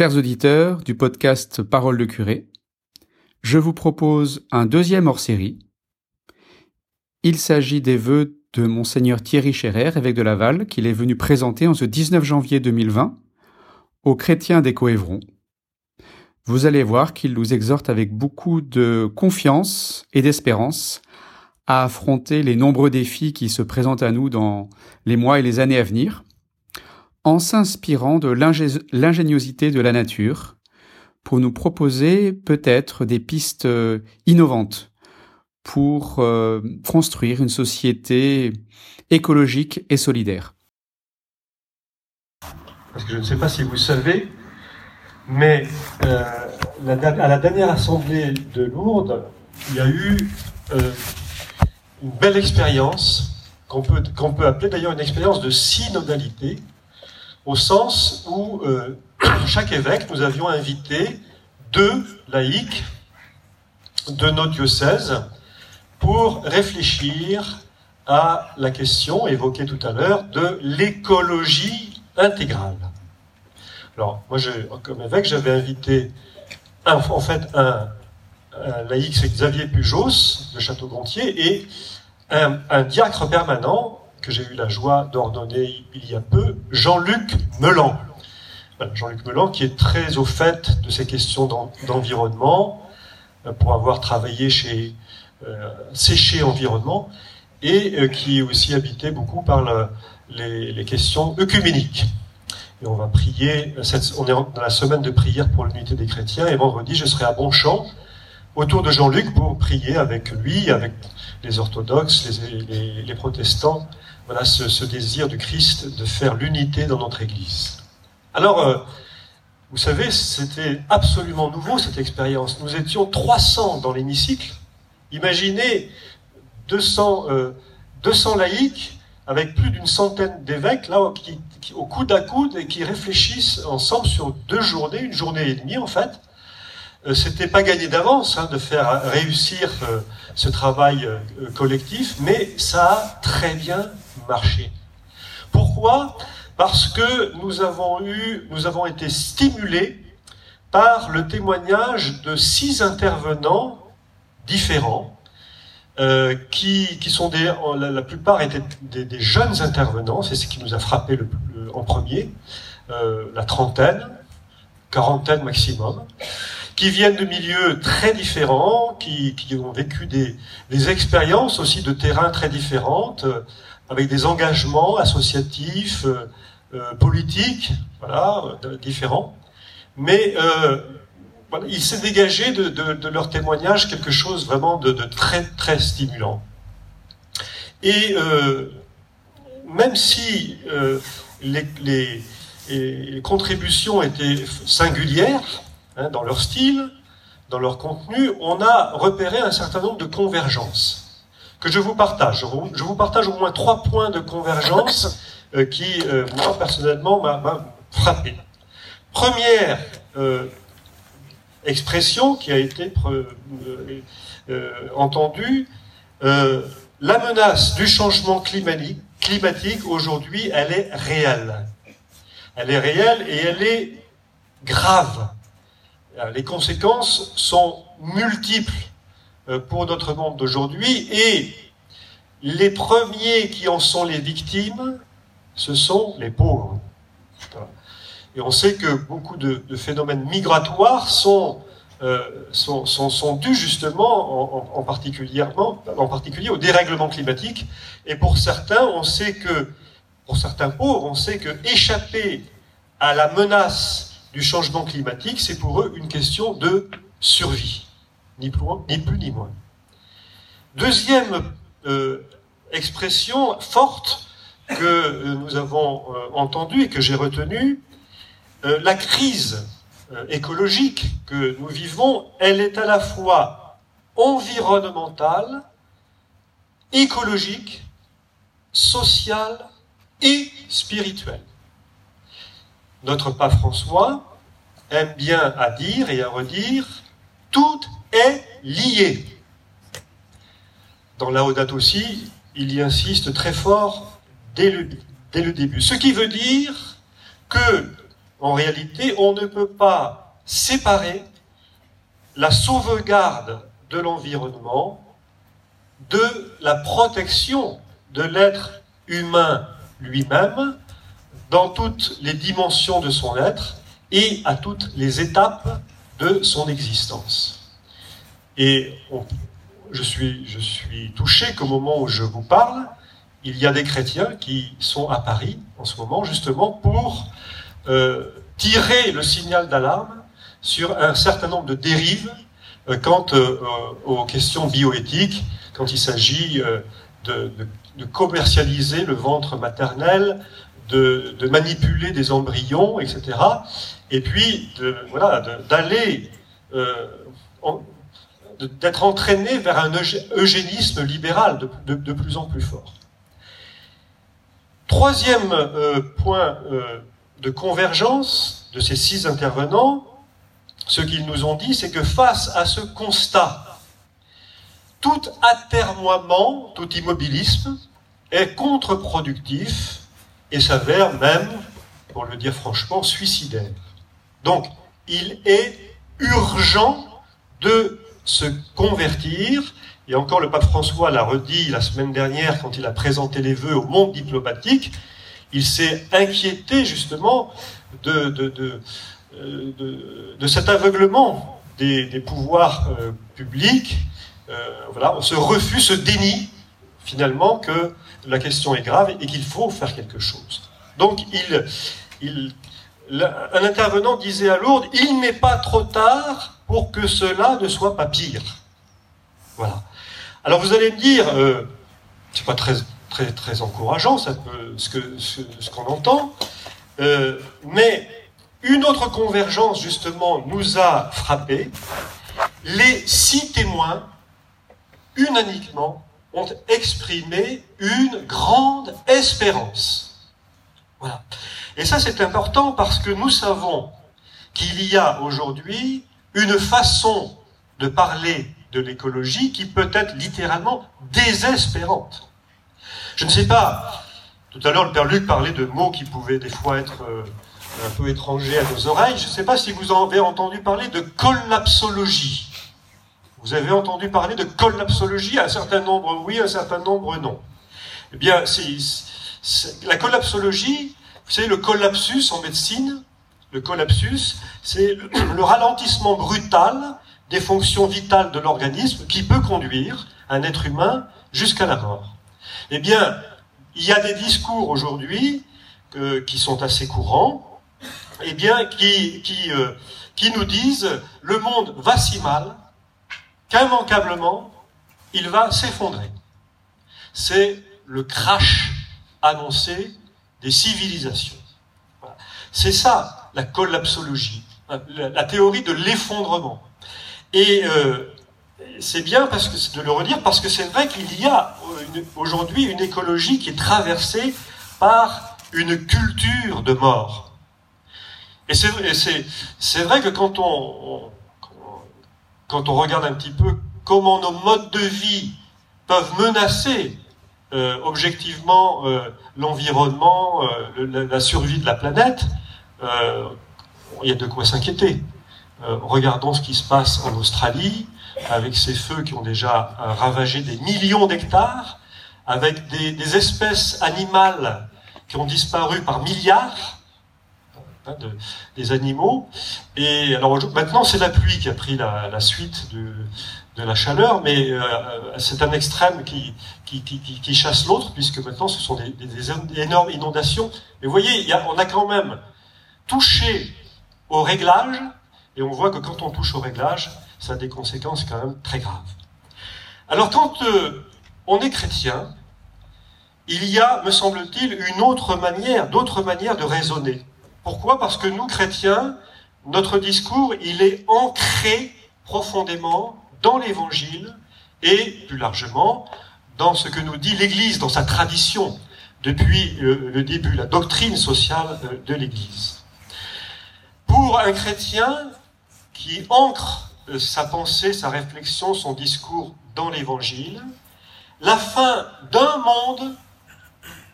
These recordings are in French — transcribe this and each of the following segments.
Chers auditeurs du podcast Parole de curé, je vous propose un deuxième hors-série. Il s'agit des vœux de monseigneur Thierry Scherer, évêque de Laval, qu'il est venu présenter en ce 19 janvier 2020 aux chrétiens des Coévrons. Vous allez voir qu'il nous exhorte avec beaucoup de confiance et d'espérance à affronter les nombreux défis qui se présentent à nous dans les mois et les années à venir, en s'inspirant de l'ingéniosité de la nature, pour nous proposer peut-être des pistes euh, innovantes pour euh, construire une société écologique et solidaire. Je ne sais pas si vous savez, mais euh, à la dernière assemblée de Lourdes, il y a eu une belle expérience qu'on peut, qu'on peut appeler d'ailleurs une expérience de synodalité, au sens où euh, chaque évêque, nous avions invité deux laïcs de nos diocèses pour réfléchir à la question évoquée tout à l'heure de l'écologie intégrale. Alors, moi, comme évêque, j'avais invité en fait un, laïc, c'est Xavier Pujos de Château-Gontier, et un, un diacre permanent que j'ai eu la joie d'ordonner il y a peu, Jean-Luc Melan. Jean-Luc Melan, qui est très au fait de ces questions d'environnement, euh, pour avoir travaillé chez euh, Séché Environnement, et euh, qui est aussi habité beaucoup par le, les, questions œcuméniques. Et on va prier, cette, on est dans la semaine de prière pour l'unité des chrétiens, et vendredi, je serai à Bonchamp, autour de Jean-Luc, pour prier avec lui, avec les orthodoxes, les protestants, voilà ce, désir du Christ de faire l'unité dans notre Église. Alors, euh, vous savez, c'était absolument nouveau cette expérience. Nous étions 300 dans l'hémicycle. Imaginez 200, euh, 200 laïcs avec plus d'une centaine d'évêques là qui, au coude à coude et qui réfléchissent ensemble sur deux journées, une journée et demie en fait. Euh, C'était pas gagné d'avance hein, de faire réussir euh, ce travail euh, collectif, mais ça a très bien marché. Pourquoi? Parce que nous avons été stimulés par le témoignage de six intervenants différents, euh, qui, sont des, la, plupart étaient des, jeunes intervenants, c'est ce qui nous a frappé en premier, euh, la trentaine, quarantaine maximum, qui viennent de milieux très différents, qui, qui ont vécu des, des, expériences aussi de terrain très différentes, euh, avec des engagements associatifs, euh, euh, politiques, voilà, différents. Mais il s'est dégagé de, leur témoignage quelque chose vraiment de, très très stimulant. Et euh, même si euh, les, contributions étaient singulières hein, dans leur style, dans leur contenu, on a repéré un certain nombre de convergences que je vous partage. Je vous partage au moins trois points de convergence euh, qui, euh, moi personnellement, m'a frappé. Première euh, expression qui a été euh, euh, entendue, euh, la menace du changement climatique, climatique aujourd'hui, elle est réelle. Elle est réelle et elle est grave. Les conséquences sont multiples pour notre monde d'aujourd'hui et les premiers qui en sont les victimes, ce sont les pauvres. Et on sait que beaucoup de, phénomènes migratoires sont, euh, sont, dus justement en, en particulier au dérèglement climatique. Et pour certains, on sait que, pour certains pauvres, on sait que échapper à la menace du changement climatique, c'est pour eux une question de survie, ni plus, ni, moins. Deuxième euh, expression forte que euh, nous avons euh, entendue et que j'ai retenue, la crise écologique que nous vivons, elle est à la fois environnementale, écologique, sociale et spirituelle. Notre pape François aime bien à dire et à redire, tout est lié. Dans Laudato aussi, il y insiste très fort dès le, dès le début. Ce qui veut dire que en réalité, on ne peut pas séparer la sauvegarde de l'environnement de la protection de l'être humain lui-même dans toutes les dimensions de son être et à toutes les étapes de son existence. Et je, suis, touché qu'au moment où je vous parle, il y a des chrétiens qui sont à Paris en ce moment justement pour euh, tirer le signal d'alarme sur un certain nombre de dérives euh, quant euh, aux questions bioéthiques, quand il s'agit de, commercialiser le ventre maternel, de, manipuler des embryons, etc. Et puis, voilà, d'aller, d'être entraîné vers un eugénisme libéral de, plus en plus fort. Troisième point de convergence de ces six intervenants, ce qu'ils nous ont dit, c'est que face à ce constat, tout atermoiement, tout immobilisme est contre-productif et s'avère même, pour le dire franchement, suicidaire. Donc, il est urgent de se convertir, et encore le pape François l'a redit la semaine dernière quand il a présenté les vœux au monde diplomatique, il s'est inquiété justement de, de, de, cet aveuglement des, pouvoirs euh, publics. Euh, voilà, on se refuse, se dénie finalement que la question est grave et qu'il faut faire quelque chose. Donc il, il, un intervenant disait à Lourdes, il n'est pas trop tard pour que cela ne soit pas pire. Voilà. Alors vous allez me dire, euh, c'est pas très très, encourageant, peut, ce qu'on ce, entend. Euh, mais une autre convergence, justement, nous a frappé. Les six témoins, unanimement, ont exprimé une grande espérance. Voilà. Et ça, c'est important parce que nous savons qu'il y a aujourd'hui une façon de parler de l'écologie qui peut être littéralement désespérante. Je ne sais pas, tout à l'heure le Père Luc parlait de mots qui pouvaient des fois être euh, un peu étrangers à nos oreilles. Je ne sais pas si vous avez entendu parler de collapsologie. Vous avez entendu parler de collapsologie Un certain nombre oui, un certain nombre non. Eh bien, la collapsologie, savez, le collapsus en médecine, le collapsus, c'est le ralentissement brutal des fonctions vitales de l'organisme qui peut conduire un être humain jusqu'à la mort. Eh bien, il y a des discours aujourd'hui euh, qui sont assez courants, eh bien, qui, qui, euh, qui nous disent le monde va si mal qu'immanquablement, il va s'effondrer. C'est le crash annoncé des civilisations. C'est ça, la collapsologie, la, théorie de l'effondrement. Et euh, c'est bien parce que de le redire parce que c'est vrai qu'il y a aujourd'hui une écologie qui est traversée par une culture de mort. Et c'est vrai que quand on, quand on regarde un petit peu comment nos modes de vie peuvent menacer euh, objectivement euh, l'environnement, euh, la, survie de la planète, il y a de quoi s'inquiéter. regardons ce qui se passe en Australie, avec ces feux qui ont déjà ravagé des millions d'hectares, avec des, espèces animales qui ont disparu par milliards, hein, de, des animaux. Et alors maintenant, c'est la pluie qui a pris la, suite de, de, la chaleur, mais euh, c'est un extrême qui, qui, chasse l'autre, puisque maintenant, ce sont des, énormes inondations. Mais vous voyez, on a quand même touché au réglage, et on voit que quand on touche au réglage, ça a des conséquences quand même très graves. Alors quand euh, on est chrétien, il y a, me semble-t-il, une autre manière, d'autres manières de raisonner. Pourquoi? Parce que nous, chrétiens, notre discours, il est ancré profondément dans l'Évangile et, plus largement, dans ce que nous dit l'Église, dans sa tradition, depuis le début, la doctrine sociale euh, de l'Église. Pour un chrétien qui ancre euh, sa pensée, sa réflexion, son discours dans l'Évangile. La fin d'un monde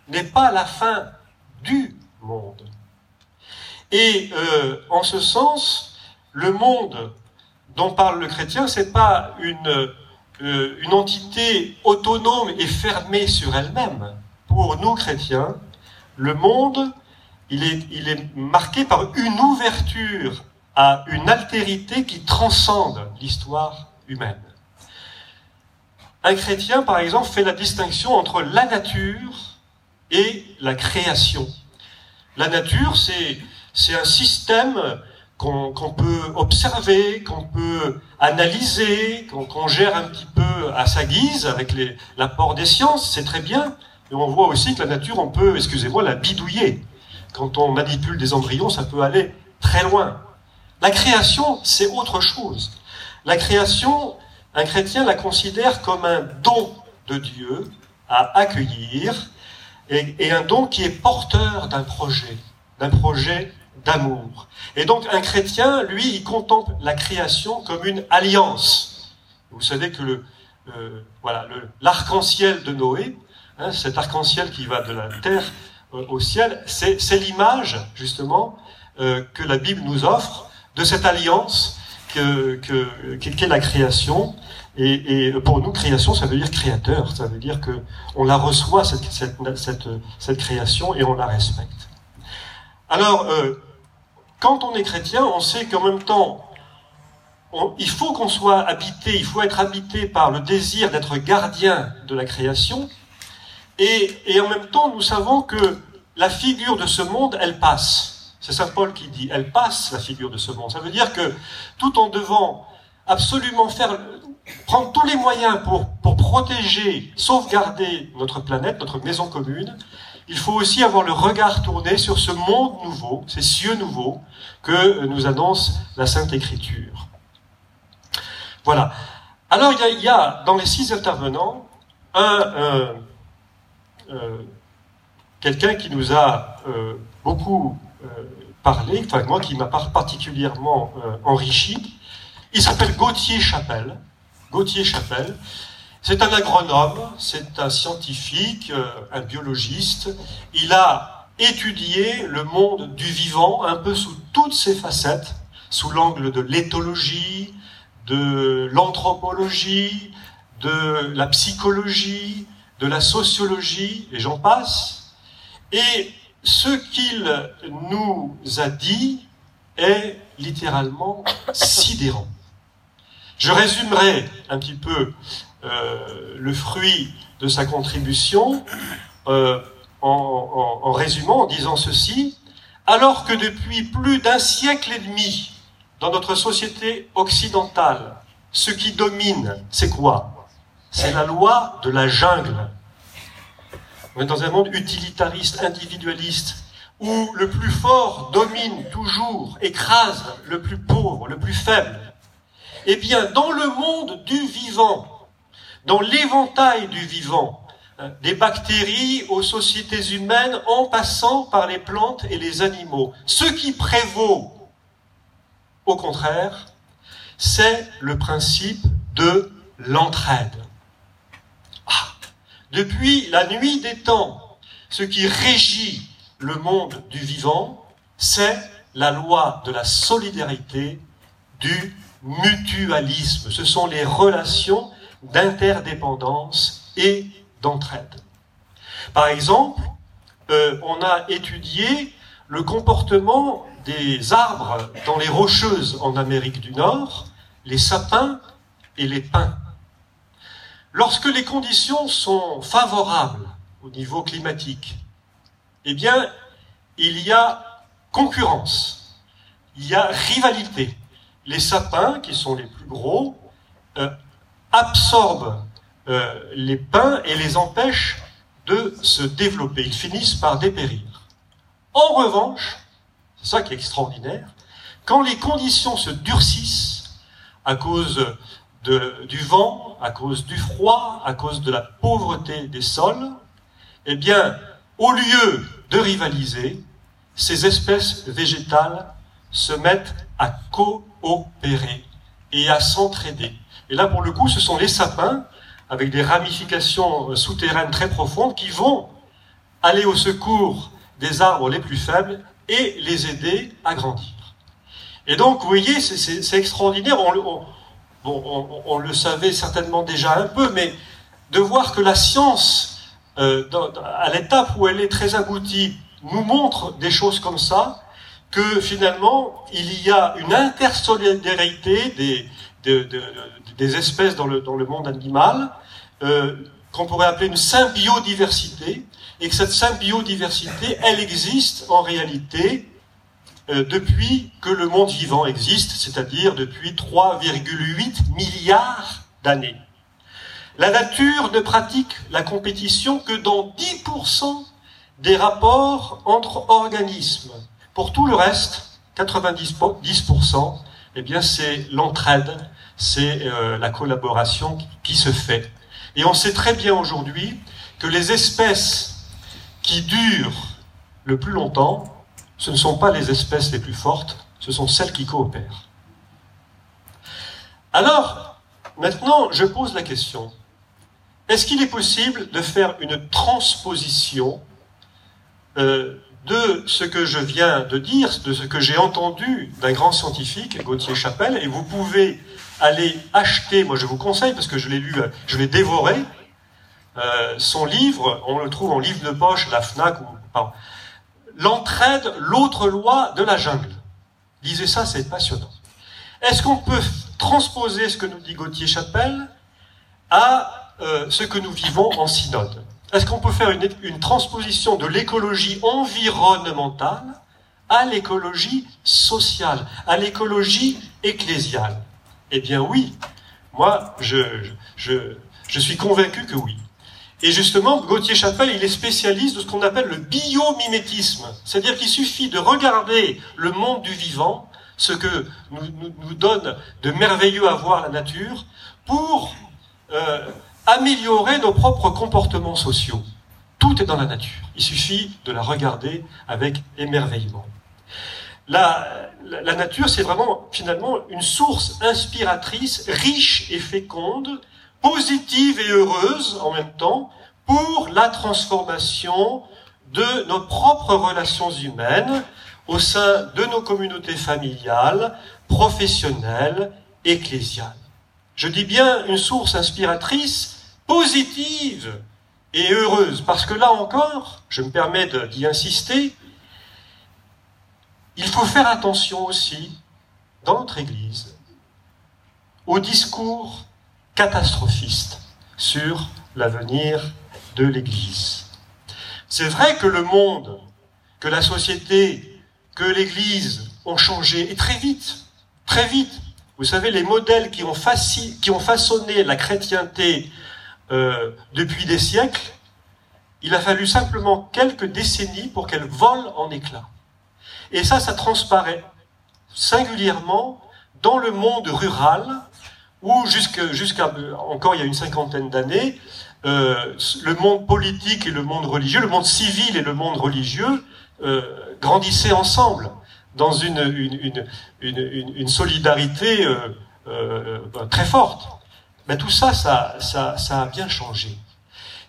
n'est pas la fin du monde. Et euh, en ce sens, le monde dont parle le chrétien, c'est pas une, euh, une entité autonome et fermée sur elle-même. Pour nous chrétiens, le monde, il est, il est marqué par une ouverture à une altérité qui transcende l'histoire humaine. Un chrétien, par exemple, fait la distinction entre la nature et la création. La nature, c'est, c'est un système qu'on, peut observer, qu'on peut analyser, qu'on, gère un petit peu à sa guise avec l'apport des sciences, c'est très bien. Et on voit aussi que la nature, on peut, excusez-moi, la bidouiller. Quand on manipule des embryons, ça peut aller très loin. La création, c'est autre chose. La création, un chrétien la considère comme un don de Dieu à accueillir et, un don qui est porteur d'un projet, d'un projet d'amour. Et donc un chrétien, lui, il contemple la création comme une alliance. Vous savez que le, euh, voilà, l'arc-en-ciel de Noé, hein, cet arc-en-ciel qui va de la terre au ciel, c'est l'image justement euh, que la Bible nous offre de cette alliance que, qu'est la création. Et, pour nous, création, ça veut dire créateur. Ça veut dire que on la reçoit cette, cette, cette, création et on la respecte. Alors, euh, quand on est chrétien, on sait qu'en même temps, il faut qu'on soit habité, il faut être habité par le désir d'être gardien de la création. Et, en même temps, nous savons que la figure de ce monde, elle passe. C'est Saint Paul qui dit, elle passe la figure de ce monde. Ça veut dire que tout en devant absolument faire, prendre tous les moyens pour, pour protéger, sauvegarder notre planète, notre maison commune, il faut aussi avoir le regard tourné sur ce monde nouveau, ces cieux nouveaux que nous annonce la Sainte Écriture. Voilà. Alors il y a, dans les six intervenants un, euh, quelqu'un qui nous a euh, beaucoup euh, parler, enfin moi qui m'a particulièrement euh, enrichi. Il s'appelle Gauthier Chapelle. Gauthier Chapelle. C'est un agronome, c'est un scientifique, euh, un biologiste. Il a étudié le monde du vivant un peu sous toutes ses facettes, sous l'angle de l'éthologie, de l'anthropologie, de la psychologie, de la sociologie, et j'en passe. Et ce qu'il nous a dit est littéralement sidérant. Je résumerai un petit peu le fruit de sa contribution euh, en, en résumant, en disant ceci. Alors que depuis plus d'un siècle et demi, dans notre société occidentale, ce qui domine, c'est quoi? C'est la loi de la jungle. On est dans un monde utilitariste, individualiste, où le plus fort domine toujours, écrase le plus pauvre, le plus faible. Eh bien, dans le monde du vivant, dans l'éventail du vivant, hein, des bactéries aux sociétés humaines en passant par les plantes et les animaux, ce qui prévaut, au contraire, c'est le principe de l'entraide. Depuis la nuit des temps, ce qui régit le monde du vivant, c'est la loi de la solidarité, du mutualisme. Ce sont les relations d'interdépendance et d'entraide. Par exemple, euh, on a étudié le comportement des arbres dans les rocheuses en Amérique du Nord, les sapins et les pins. Lorsque les conditions sont favorables au niveau climatique, eh bien, il y a concurrence, il y a rivalité. Les sapins, qui sont les plus gros, euh, absorbent euh, les pins et les empêchent de se développer. Ils finissent par dépérir. En revanche, c'est ça qui est extraordinaire, quand les conditions se durcissent à cause du vent, à cause du froid, à cause de la pauvreté des sols, eh bien, au lieu de rivaliser, ces espèces végétales se mettent à coopérer et à s'entraider. Et là, pour le coup, ce sont les sapins, avec des ramifications souterraines très profondes, qui vont aller au secours des arbres les plus faibles et les aider à grandir. Et donc, vous voyez, c'est extraordinaire. On, on, on, le savait certainement déjà un peu, mais de voir que la science, euh, à l'étape où elle est très aboutie, nous montre des choses comme ça, que finalement, il y a une intersolidarité des, des espèces dans le, monde animal, euh, qu'on pourrait appeler une symbiodiversité, et que cette symbiodiversité, elle existe en réalité euh, depuis que le monde vivant existe, c'est-à-dire depuis 3,8 milliards d'années. La nature ne pratique la compétition que dans 10% des rapports entre organismes. Pour tout le reste, 90%, eh bien c'est l'entraide, c'est euh, la collaboration qui se fait. Et on sait très bien aujourd'hui que les espèces qui durent le plus longtemps, ce ne sont pas les espèces les plus fortes, ce sont celles qui coopèrent. Alors, maintenant, je pose la question. Est-ce qu'il est possible de faire une transposition euh, de ce que je viens de dire, de ce que j'ai entendu d'un grand scientifique, Gauthier Chapelle, et vous pouvez aller acheter, moi je vous conseille, parce que je l'ai lu, je l'ai dévoré, euh, son livre, on le trouve en livre de poche, la FNAC, ou, L'entraide, l'autre loi de la jungle. Lisez ça, c'est passionnant. Est-ce qu'on peut transposer ce que nous dit Gauthier Chapelle à euh, ce que nous vivons en synode? Est-ce qu'on peut faire une transposition de l'écologie environnementale à l'écologie sociale, à l'écologie ecclésiale? Eh bien oui, moi je, je, suis convaincu que oui. Et justement, Gauthier Chapelle, il est spécialiste de ce qu'on appelle le biomimétisme. C'est-à-dire qu'il suffit de regarder le monde du vivant, ce que nous, nous, donne de merveilleux à voir la nature, pour euh, améliorer nos propres comportements sociaux. Tout est dans la nature. Il suffit de la regarder avec émerveillement. La, la, nature, c'est vraiment finalement une source inspiratrice, riche et féconde, positive et heureuse en même temps pour la transformation de nos propres relations humaines au sein de nos communautés familiales, professionnelles, ecclésiales. Je dis bien une source inspiratrice, positive et heureuse, parce que là encore, je me permets d'y insister, il faut faire attention aussi, dans notre Église, au discours catastrophiste sur l'avenir de l'Église. C'est vrai que le monde, que la société, que l'Église ont changé, et très vite, très vite. Vous savez, les modèles qui ont, façonné la chrétienté euh, depuis des siècles, il a fallu simplement quelques décennies pour qu'elle vole en éclats. Et ça, ça transparaît singulièrement dans le monde rural, où jusqu'à encore il y a une cinquantaine d'années, euh, le monde politique et le monde religieux, le monde civil et le monde religieux euh, grandissaient ensemble dans une, solidarité euh, très forte. Mais tout ça, ça, ça a bien changé.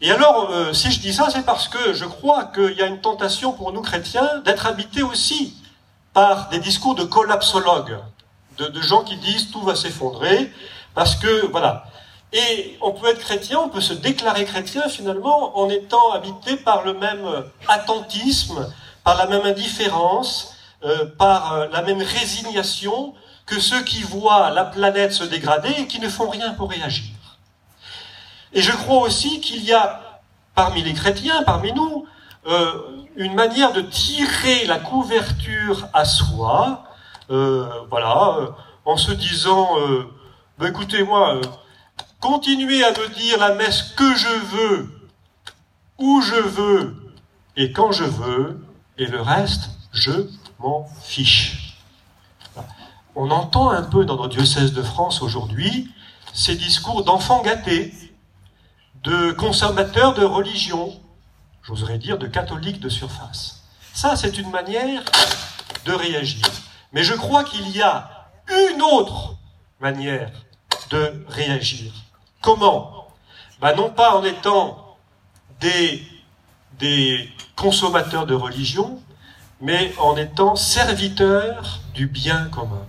Et alors, euh, si je dis ça, c'est parce que je crois qu'il y a une tentation pour nous chrétiens d'être habités aussi par des discours de collapsologues, de, gens qui disent tout va s'effondrer, parce que, voilà. Et on peut être chrétien, on peut se déclarer chrétien finalement en étant habité par le même attentisme, par la même indifférence, euh, par euh, la même résignation que ceux qui voient la planète se dégrader et qui ne font rien pour réagir. Et je crois aussi qu'il y a parmi les chrétiens, parmi nous, euh, une manière de tirer la couverture à soi, voilà, en se disant ben écoutez, moi, euh, continuez à me dire la messe que je veux, où je veux et quand je veux, et le reste, je m'en fiche. On entend un peu dans notre diocèse de France aujourd'hui ces discours d'enfants gâtés, de consommateurs de religion, j'oserais dire de catholiques de surface. Ça, c'est une manière de réagir. Mais je crois qu'il y a une autre manière de réagir. Comment? Ben Non pas en étant des, des consommateurs de religion, mais en étant serviteurs du bien commun.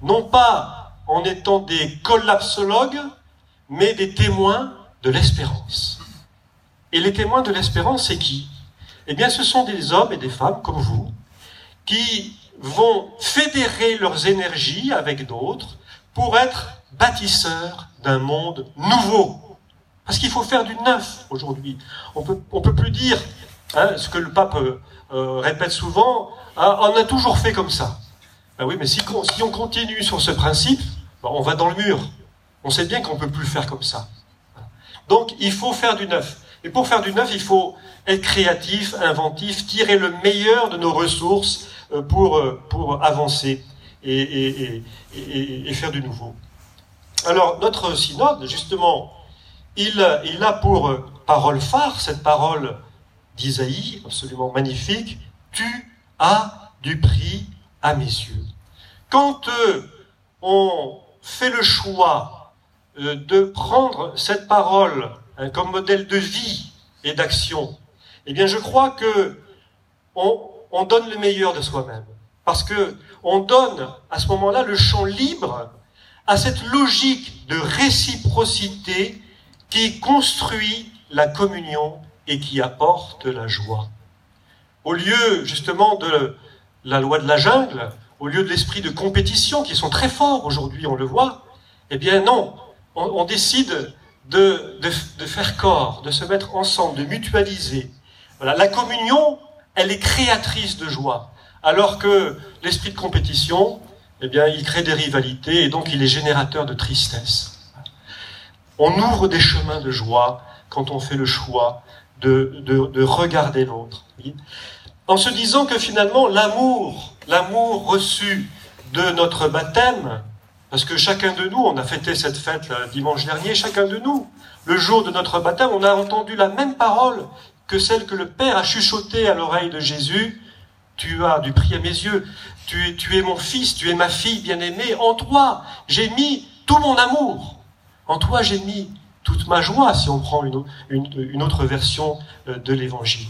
Non pas en étant des collapsologues, mais des témoins de l'espérance. Et les témoins de l'espérance, c'est qui? Eh bien, ce sont des hommes et des femmes comme vous, qui vont fédérer leurs énergies avec d'autres pour être bâtisseurs d'un monde nouveau. Parce qu'il faut faire du neuf aujourd'hui. On peut, peut plus dire hein, ce que le pape euh, euh, répète souvent, hein, on a toujours fait comme ça. Ben oui, mais si, on continue sur ce principe, ben on va dans le mur. On sait bien qu'on peut plus faire comme ça. Donc il faut faire du neuf. Et pour faire du neuf, il faut être créatif, inventif, tirer le meilleur de nos ressources euh, pour, euh, pour avancer et, faire du nouveau. Alors notre synode, justement, il, il a pour euh, parole phare cette parole d'Isaïe, absolument magnifique, Tu as du prix à mes yeux. Quand on fait le choix de prendre cette parole Hein, comme modèle de vie et d'action, eh bien, je crois que on, on donne le meilleur de soi-même. Parce que on donne à ce moment-là le champ libre à cette logique de réciprocité qui construit la communion et qui apporte la joie. Au lieu justement de la loi de la jungle, au lieu de l'esprit de compétition qui sont très forts aujourd'hui, on le voit, eh bien non, on, on décide de, de, faire corps, de se mettre ensemble, de mutualiser. Voilà, la communion, elle est créatrice de joie, alors que l'esprit de compétition, eh bien, il crée des rivalités et donc il est générateur de tristesse. On ouvre des chemins de joie quand on fait le choix de, de, de regarder l'autre. En se disant que finalement, l'amour, l'amour reçu de notre baptême, parce que chacun de nous, on a fêté cette fête le dimanche dernier, chacun de nous, le jour de notre baptême, on a entendu la même parole que celle que le Père a chuchotée à l'oreille de Jésus. Tu as du prix à mes yeux, tu es, mon fils, tu es ma fille bien-aimée, en toi j'ai mis tout mon amour, en toi j'ai mis toute ma joie, si on prend une, une, autre version euh, de l'Évangile.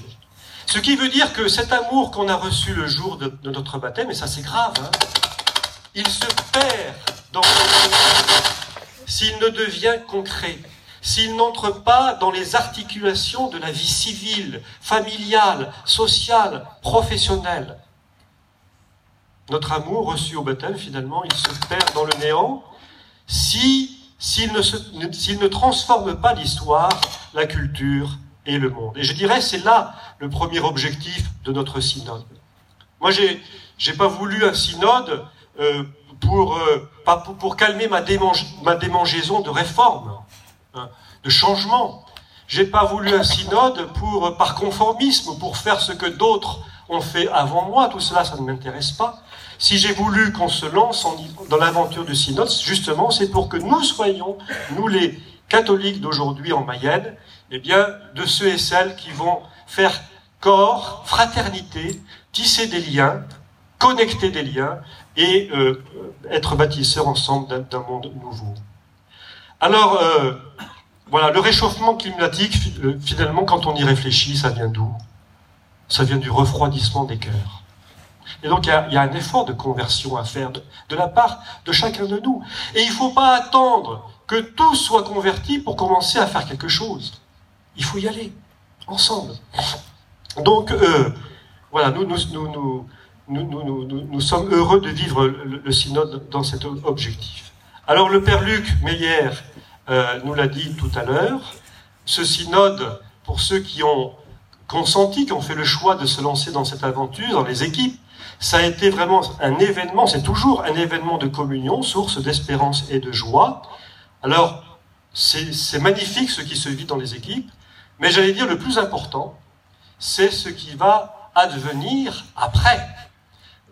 Ce qui veut dire que cet amour qu'on a reçu le jour de, notre baptême, et ça c'est grave, hein, il se perd dans s'il ne devient concret, s'il n'entre pas dans les articulations de la vie civile, familiale, sociale, professionnelle. Notre amour reçu au baptême, finalement, il se perd dans le néant si s'il ne, transforme pas l'histoire, la culture et le monde. Et je dirais, c'est là le premier objectif de notre synode. Moi, j'ai, j'ai pas voulu un synode euh, pour, euh, pour, pour, calmer ma, ma démangeaison de réforme, hein, de changement. J'ai pas voulu un synode pour, par conformisme, pour faire ce que d'autres ont fait avant moi. Tout cela, ça ne m'intéresse pas. Si j'ai voulu qu'on se lance dans l'aventure du synode, justement, c'est pour que nous soyons, nous les catholiques d'aujourd'hui en Mayenne, eh bien, de ceux et celles qui vont faire corps, fraternité, tisser des liens, connecter des liens et euh, être bâtisseurs ensemble d'un monde nouveau. Alors, euh, voilà, le réchauffement climatique, euh, finalement, quand on y réfléchit, ça vient d'où? Ça vient du refroidissement des cœurs. Et donc, il y a, un effort de conversion à faire de, la part de chacun de nous. Et il ne faut pas attendre que tout soit converti pour commencer à faire quelque chose. Il faut y aller, ensemble. Donc, voilà, nous, nous, nous, sommes heureux de vivre le, synode dans cet objectif. Alors le Père Luc Meyer euh, nous l'a dit tout à l'heure, ce synode, pour ceux qui ont consenti, qui ont fait le choix de se lancer dans cette aventure, dans les équipes, ça a été vraiment un événement, c'est toujours un événement de communion, source d'espérance et de joie. Alors, c'est magnifique ce qui se vit dans les équipes, mais j'allais dire le plus important, c'est ce qui va advenir après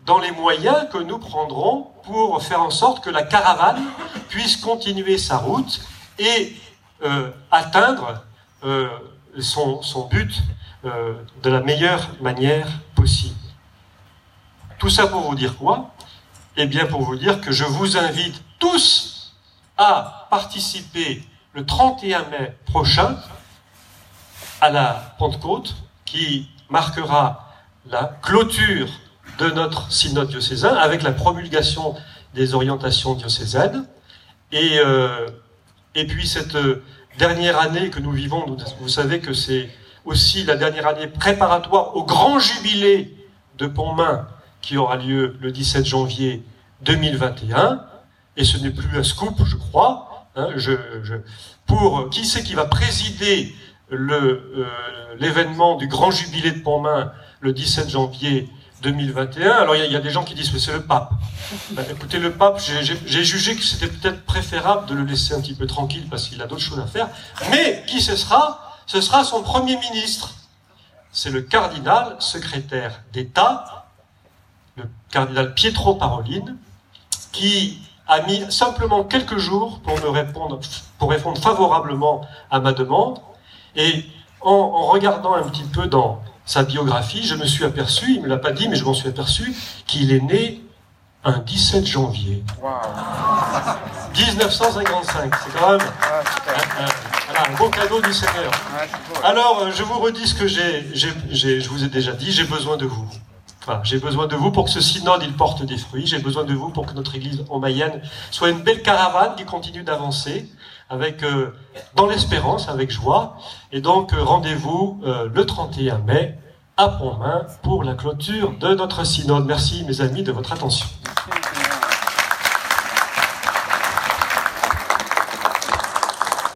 dans les moyens que nous prendrons pour faire en sorte que la caravane puisse continuer sa route et euh, atteindre euh, son, son, but euh, de la meilleure manière possible. Tout ça pour vous dire quoi? Eh bien pour vous dire que je vous invite tous à participer le 31 mai prochain à la Pentecôte qui marquera la clôture de notre synode diocésain avec la promulgation des orientations diocésaines. Et, euh, et puis cette dernière année que nous vivons, vous savez que c'est aussi la dernière année préparatoire au grand jubilé de Pontmain qui aura lieu le 17 janvier 2021. Et ce n'est plus un scoop, je crois. Hein, pour qui c'est qui va présider euh, l'événement du grand jubilé de Pontmain le 17 janvier 2021. Alors il y, a des gens qui disent que c'est le pape. Ben, écoutez, le pape, j'ai jugé que c'était peut-être préférable de le laisser un petit peu tranquille parce qu'il a d'autres choses à faire. Mais qui ce sera? Ce sera son premier ministre. C'est le cardinal secrétaire d'État, le cardinal Pietro Parolin, qui a mis simplement quelques jours pour me répondre, pour répondre favorablement à ma demande. Et en regardant un petit peu dans, sa biographie, je me suis aperçu, il ne me l'a pas dit, mais je m'en suis aperçu, qu'il est né un 17 janvier. 1955, c'est quand même un, beau cadeau du Seigneur. Alors, euh, je vous redis ce que j'ai, je vous ai déjà dit, j'ai besoin de vous. Enfin, j'ai besoin de vous pour que ce synode il porte des fruits. J'ai besoin de vous pour que notre Église en Mayenne soit une belle caravane qui continue d'avancer avec euh, dans l'espérance, avec joie. Et donc euh, rendez-vous euh, le 31 mai à Pontmain pour la clôture de notre synode. Merci mes amis de votre attention.